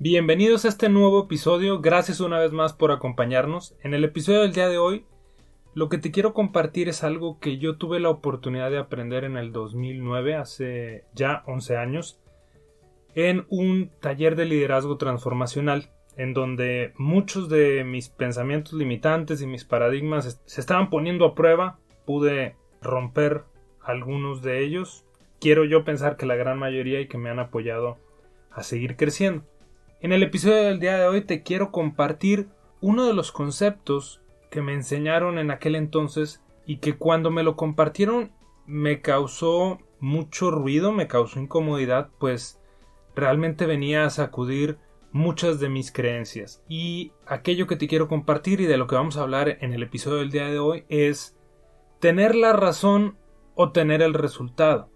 Bienvenidos a este nuevo episodio, gracias una vez más por acompañarnos. En el episodio del día de hoy, lo que te quiero compartir es algo que yo tuve la oportunidad de aprender en el 2009, hace ya 11 años, en un taller de liderazgo transformacional, en donde muchos de mis pensamientos limitantes y mis paradigmas se estaban poniendo a prueba, pude romper algunos de ellos. Quiero yo pensar que la gran mayoría y que me han apoyado a seguir creciendo. En el episodio del día de hoy te quiero compartir uno de los conceptos que me enseñaron en aquel entonces y que cuando me lo compartieron me causó mucho ruido, me causó incomodidad, pues realmente venía a sacudir muchas de mis creencias. Y aquello que te quiero compartir y de lo que vamos a hablar en el episodio del día de hoy es tener la razón o tener el resultado.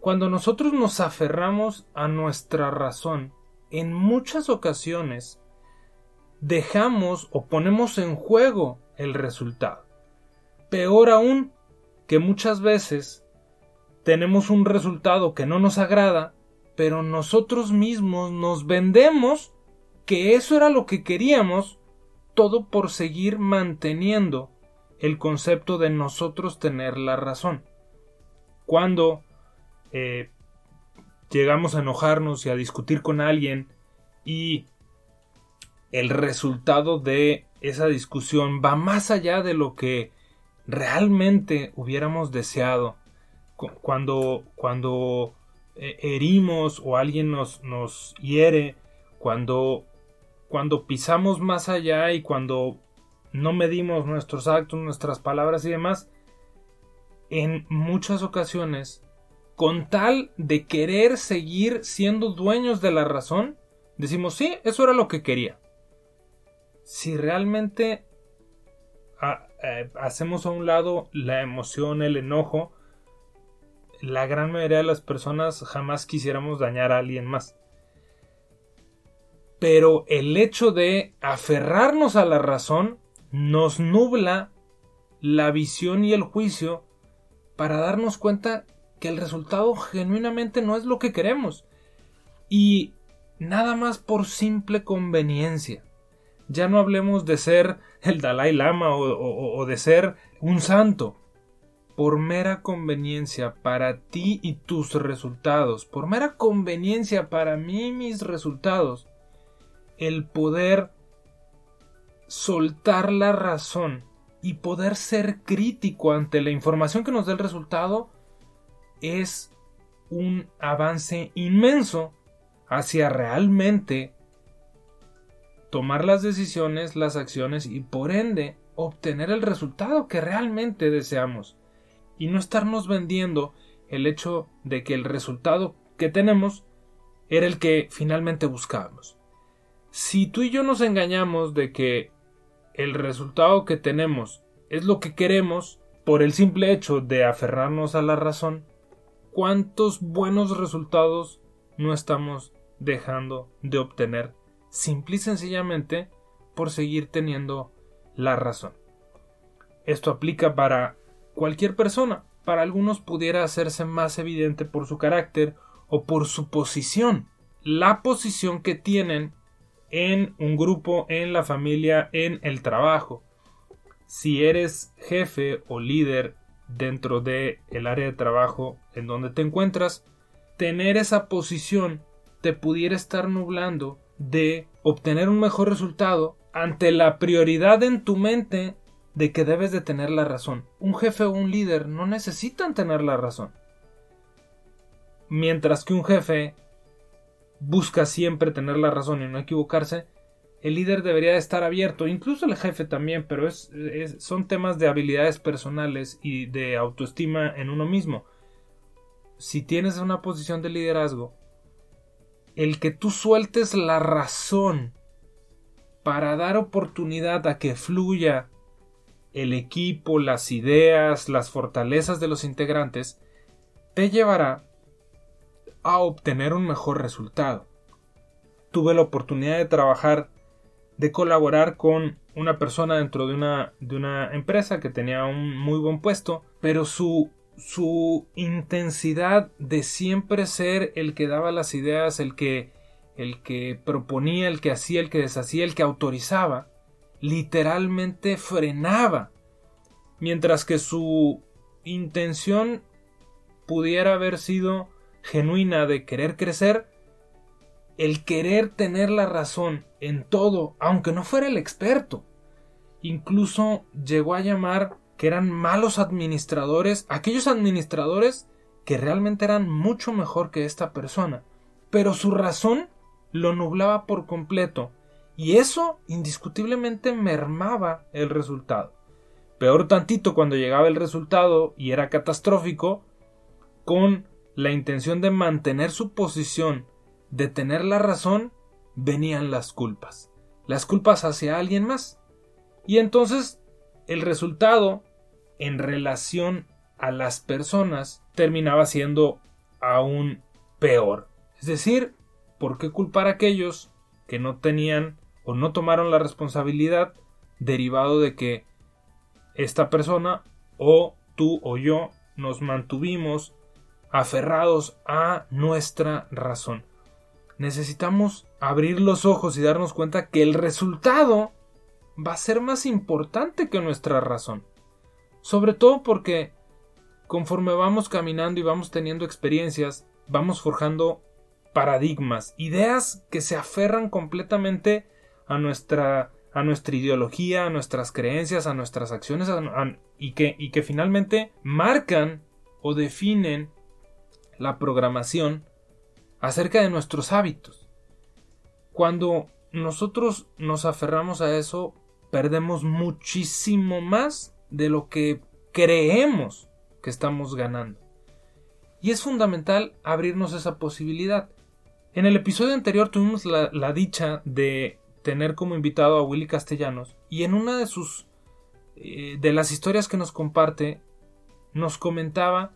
Cuando nosotros nos aferramos a nuestra razón, en muchas ocasiones dejamos o ponemos en juego el resultado. Peor aún, que muchas veces tenemos un resultado que no nos agrada, pero nosotros mismos nos vendemos que eso era lo que queríamos, todo por seguir manteniendo el concepto de nosotros tener la razón. Cuando eh, llegamos a enojarnos y a discutir con alguien y el resultado de esa discusión va más allá de lo que realmente hubiéramos deseado. Cuando, cuando eh, herimos o alguien nos, nos hiere, cuando, cuando pisamos más allá y cuando no medimos nuestros actos, nuestras palabras y demás, en muchas ocasiones con tal de querer seguir siendo dueños de la razón, decimos, sí, eso era lo que quería. Si realmente eh, hacemos a un lado la emoción, el enojo, la gran mayoría de las personas jamás quisiéramos dañar a alguien más. Pero el hecho de aferrarnos a la razón nos nubla la visión y el juicio para darnos cuenta que el resultado genuinamente no es lo que queremos. Y nada más por simple conveniencia. Ya no hablemos de ser el Dalai Lama o, de ser un santo. Por mera conveniencia para ti y tus resultados, por mera conveniencia para mí y mis resultados, el poder soltar la razón y poder ser crítico ante la información que nos dé el resultado es un avance inmenso hacia realmente tomar las decisiones, las acciones y por ende obtener el resultado que realmente deseamos y no estarnos vendiendo el hecho de que el resultado que tenemos era el que finalmente buscábamos. Si tú y yo nos engañamos de que el resultado que tenemos es lo que queremos por el simple hecho de aferrarnos a la razón, cuántos buenos resultados no estamos dejando de obtener simple y sencillamente por seguir teniendo la razón. Esto aplica para cualquier persona. Para algunos pudiera hacerse más evidente por su carácter o por su posición. La posición que tienen en un grupo, en la familia, en el trabajo. Si eres jefe o líder dentro de el área de trabajo en donde te encuentras, tener esa posición te pudiera estar nublando de obtener un mejor resultado ante la prioridad en tu mente de que debes de tener la razón. Un jefe o un líder no necesitan tener la razón. Mientras que un jefe busca siempre tener la razón y no equivocarse, el líder debería estar abierto, incluso el jefe también, pero es, son temas de habilidades personales y de autoestima en uno mismo. si tienes una posición de liderazgo, el que tú sueltes la razón para dar oportunidad a que fluya el equipo, las ideas, las fortalezas de los integrantes, te llevará a obtener un mejor resultado. Tuve la oportunidad de trabajar, de colaborar con una persona dentro de una, de una empresa que tenía un muy buen puesto, pero su, su intensidad de siempre ser el que daba las ideas, el que, el que proponía, el que hacía, el que deshacía, el que autorizaba, literalmente frenaba. Mientras que su intención pudiera haber sido genuina de querer crecer, el querer tener la razón en todo, aunque no fuera el experto. Incluso llegó a llamar que eran malos administradores, aquellos administradores que realmente eran mucho mejor que esta persona, pero su razón lo nublaba por completo, y eso indiscutiblemente mermaba el resultado. Peor tantito cuando llegaba el resultado y era catastrófico, con la intención de mantener su posición, de tener la razón, venían las culpas. Las culpas hacia alguien más. Y entonces el resultado en relación a las personas terminaba siendo aún peor. Es decir, ¿por qué culpar a aquellos que no tenían o no tomaron la responsabilidad derivado de que esta persona o tú o yo nos mantuvimos aferrados a nuestra razón. Necesitamos abrir los ojos y darnos cuenta que el resultado va a ser más importante que nuestra razón. Sobre todo porque conforme vamos caminando y vamos teniendo experiencias, vamos forjando paradigmas, ideas que se aferran completamente a nuestra a nuestra ideología, a nuestras creencias, a nuestras acciones y, que, y que finalmente marcan o definen la programación acerca de nuestros hábitos. Cuando nosotros nos aferramos a eso, perdemos muchísimo más de lo que creemos que estamos ganando. Y es fundamental abrirnos esa posibilidad. En el episodio anterior tuvimos la, dicha de tener como invitado a Willy Castellanos y en una de sus eh, de las historias que nos comparte nos comentaba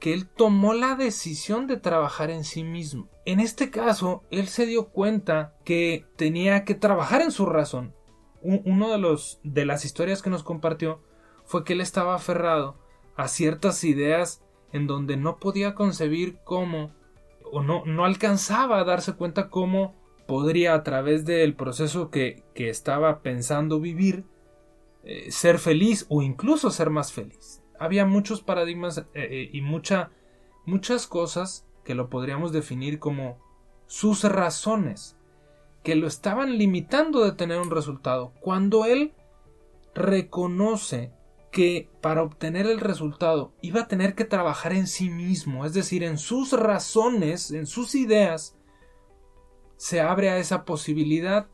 que él tomó la decisión de trabajar en sí mismo. En este caso, él se dio cuenta que tenía que trabajar en su razón. Uno de los de las historias que nos compartió fue que él estaba aferrado a ciertas ideas en donde no podía concebir cómo o no, no alcanzaba a darse cuenta cómo podría a través del proceso que, estaba pensando vivir eh, ser feliz o incluso ser más feliz. Había muchos paradigmas eh, eh, y mucha, muchas cosas que lo podríamos definir como sus razones que lo estaban limitando de tener un resultado. Cuando él reconoce que para obtener el resultado iba a tener que trabajar en sí mismo, es decir, en sus razones, en sus ideas, se abre a esa posibilidad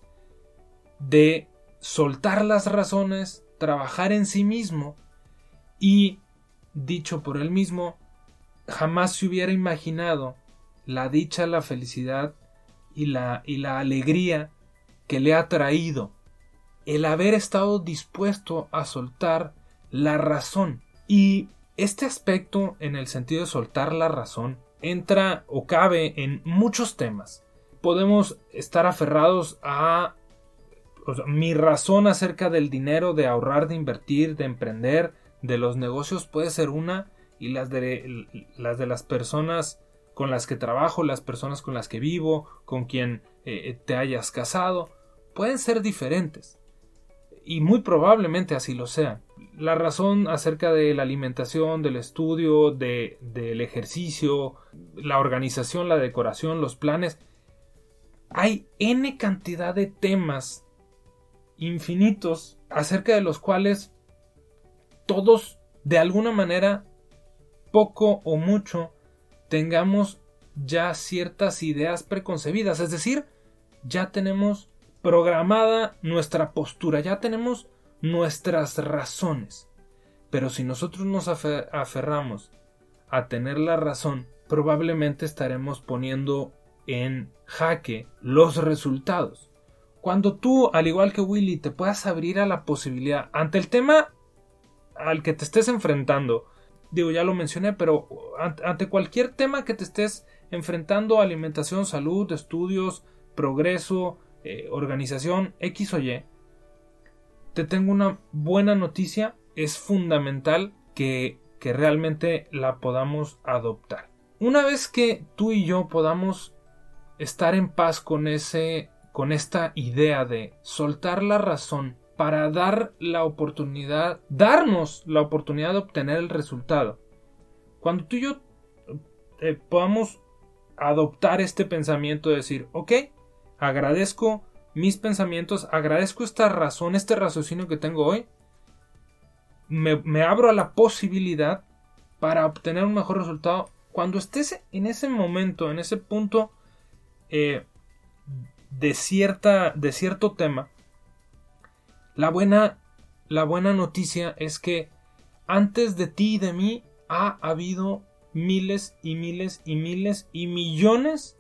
de soltar las razones, trabajar en sí mismo y, dicho por él mismo, jamás se hubiera imaginado la dicha, la felicidad y la, y la alegría que le ha traído el haber estado dispuesto a soltar la razón. Y este aspecto, en el sentido de soltar la razón, entra o cabe en muchos temas podemos estar aferrados a mi razón acerca del dinero, de ahorrar, de invertir, de emprender, de los negocios puede ser una y las de las, de las personas con las que trabajo, las personas con las que vivo, con quien eh, te hayas casado, pueden ser diferentes. Y muy probablemente así lo sean. La razón acerca de la alimentación, del estudio, de, del ejercicio, la organización, la decoración, los planes, hay n cantidad de temas infinitos acerca de los cuales todos de alguna manera poco o mucho tengamos ya ciertas ideas preconcebidas, es decir, ya tenemos programada nuestra postura, ya tenemos nuestras razones. Pero si nosotros nos aferramos a tener la razón, probablemente estaremos poniendo en jaque los resultados. Cuando tú, al igual que Willy, te puedas abrir a la posibilidad ante el tema al que te estés enfrentando, digo, ya lo mencioné, pero ante cualquier tema que te estés enfrentando, alimentación, salud, estudios, progreso, eh, organización, X o Y, te tengo una buena noticia, es fundamental que, que realmente la podamos adoptar. Una vez que tú y yo podamos estar en paz con ese con esta idea de soltar la razón para dar la oportunidad, darnos la oportunidad de obtener el resultado. Cuando tú y yo eh, podamos adoptar este pensamiento de decir, ok, agradezco mis pensamientos, agradezco esta razón, este raciocinio que tengo hoy, me, abro a la posibilidad para obtener un mejor resultado. Cuando estés en ese momento, en ese punto eh, de, cierta, de cierto tema, la buena, la buena noticia es que antes de ti y de mí ha habido miles y miles y miles y millones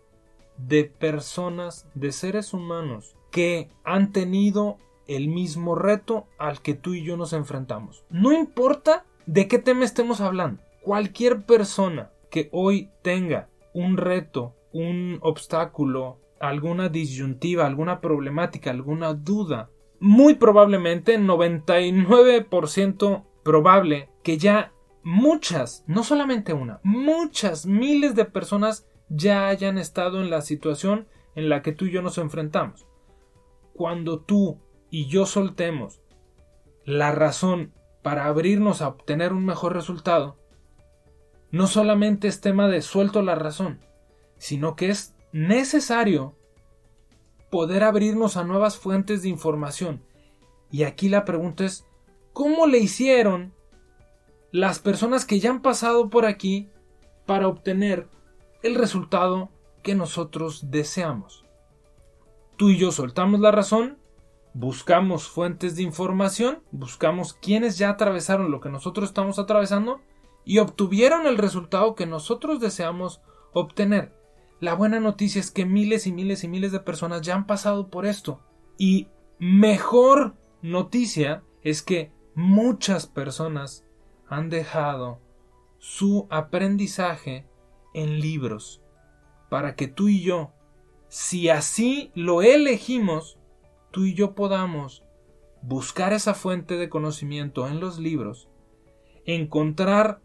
de personas, de seres humanos, que han tenido el mismo reto al que tú y yo nos enfrentamos. No importa de qué tema estemos hablando, cualquier persona que hoy tenga un reto, un obstáculo, alguna disyuntiva, alguna problemática, alguna duda, muy probablemente 99% probable que ya muchas, no solamente una, muchas miles de personas ya hayan estado en la situación en la que tú y yo nos enfrentamos. Cuando tú y yo soltemos la razón para abrirnos a obtener un mejor resultado, no solamente es tema de suelto la razón, sino que es necesario poder abrirnos a nuevas fuentes de información. Y aquí la pregunta es, ¿cómo le hicieron las personas que ya han pasado por aquí para obtener el resultado que nosotros deseamos. Tú y yo soltamos la razón, buscamos fuentes de información, buscamos quienes ya atravesaron lo que nosotros estamos atravesando y obtuvieron el resultado que nosotros deseamos obtener. La buena noticia es que miles y miles y miles de personas ya han pasado por esto. Y mejor noticia es que muchas personas han dejado su aprendizaje en libros para que tú y yo, si así lo elegimos, tú y yo podamos buscar esa fuente de conocimiento en los libros, encontrar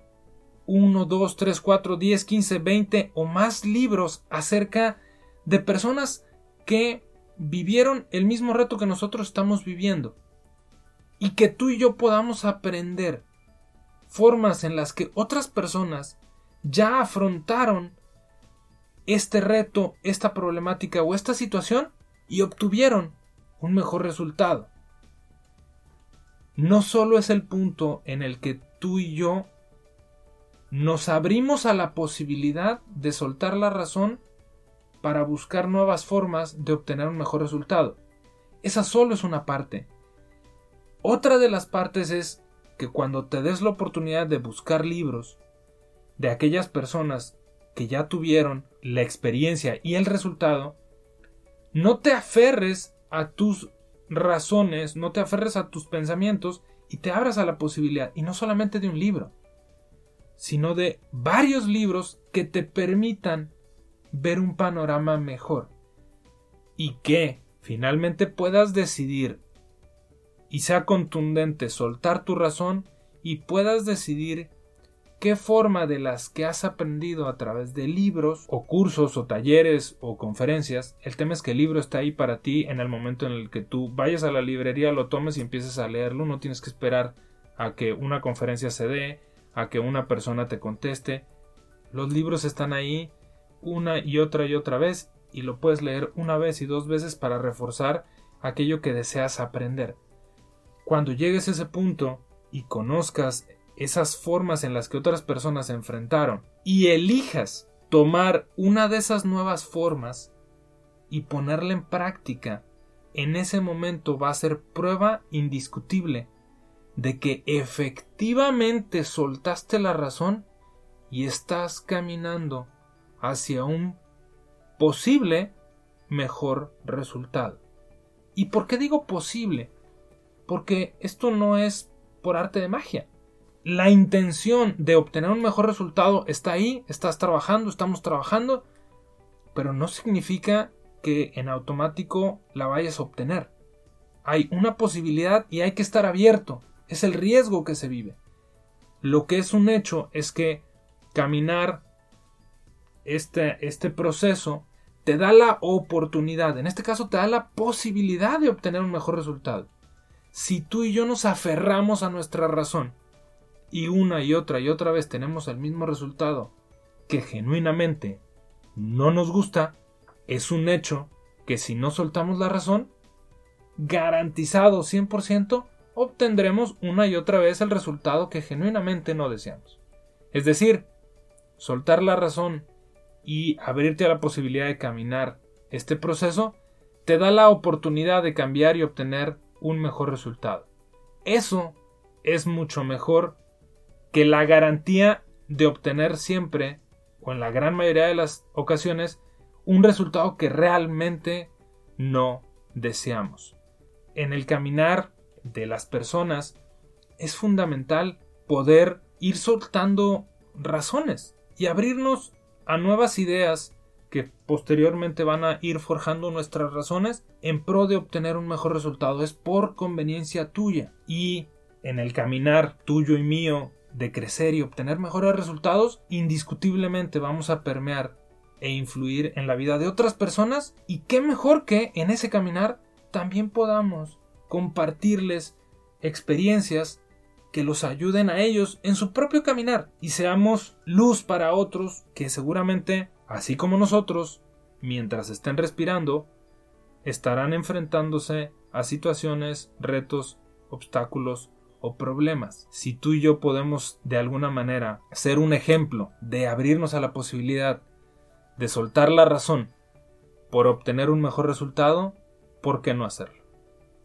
uno, dos, tres, cuatro, diez, quince, veinte o más libros acerca de personas que vivieron el mismo reto que nosotros estamos viviendo y que tú y yo podamos aprender formas en las que otras personas ya afrontaron este reto, esta problemática o esta situación y obtuvieron un mejor resultado. No solo es el punto en el que tú y yo nos abrimos a la posibilidad de soltar la razón para buscar nuevas formas de obtener un mejor resultado. Esa solo es una parte. Otra de las partes es que cuando te des la oportunidad de buscar libros de aquellas personas que ya tuvieron la experiencia y el resultado, no te aferres a tus razones, no te aferres a tus pensamientos y te abras a la posibilidad, y no solamente de un libro, sino de varios libros que te permitan ver un panorama mejor y que finalmente puedas decidir y sea contundente soltar tu razón y puedas decidir qué forma de las que has aprendido a través de libros o cursos o talleres o conferencias, el tema es que el libro está ahí para ti en el momento en el que tú vayas a la librería, lo tomes y empieces a leerlo, no tienes que esperar a que una conferencia se dé, a que una persona te conteste. Los libros están ahí una y otra y otra vez y lo puedes leer una vez y dos veces para reforzar aquello que deseas aprender. Cuando llegues a ese punto y conozcas esas formas en las que otras personas se enfrentaron y elijas tomar una de esas nuevas formas y ponerla en práctica, en ese momento va a ser prueba indiscutible de que efectivamente soltaste la razón y estás caminando hacia un posible mejor resultado. ¿Y por qué digo posible? Porque esto no es por arte de magia. La intención de obtener un mejor resultado está ahí, estás trabajando, estamos trabajando, pero no significa que en automático la vayas a obtener. Hay una posibilidad y hay que estar abierto. Es el riesgo que se vive. Lo que es un hecho es que caminar este, este proceso te da la oportunidad, en este caso te da la posibilidad de obtener un mejor resultado. Si tú y yo nos aferramos a nuestra razón y una y otra y otra vez tenemos el mismo resultado que genuinamente no nos gusta, es un hecho que si no soltamos la razón, garantizado 100%, obtendremos una y otra vez el resultado que genuinamente no deseamos. Es decir, soltar la razón y abrirte a la posibilidad de caminar este proceso te da la oportunidad de cambiar y obtener un mejor resultado. Eso es mucho mejor que la garantía de obtener siempre, o en la gran mayoría de las ocasiones, un resultado que realmente no deseamos. En el caminar de las personas es fundamental poder ir soltando razones y abrirnos a nuevas ideas que posteriormente van a ir forjando nuestras razones en pro de obtener un mejor resultado. Es por conveniencia tuya. Y en el caminar tuyo y mío de crecer y obtener mejores resultados, indiscutiblemente vamos a permear e influir en la vida de otras personas. Y qué mejor que en ese caminar también podamos compartirles experiencias que los ayuden a ellos en su propio caminar y seamos luz para otros que seguramente, así como nosotros, mientras estén respirando, estarán enfrentándose a situaciones, retos, obstáculos o problemas. Si tú y yo podemos de alguna manera ser un ejemplo de abrirnos a la posibilidad de soltar la razón por obtener un mejor resultado, ¿por qué no hacerlo?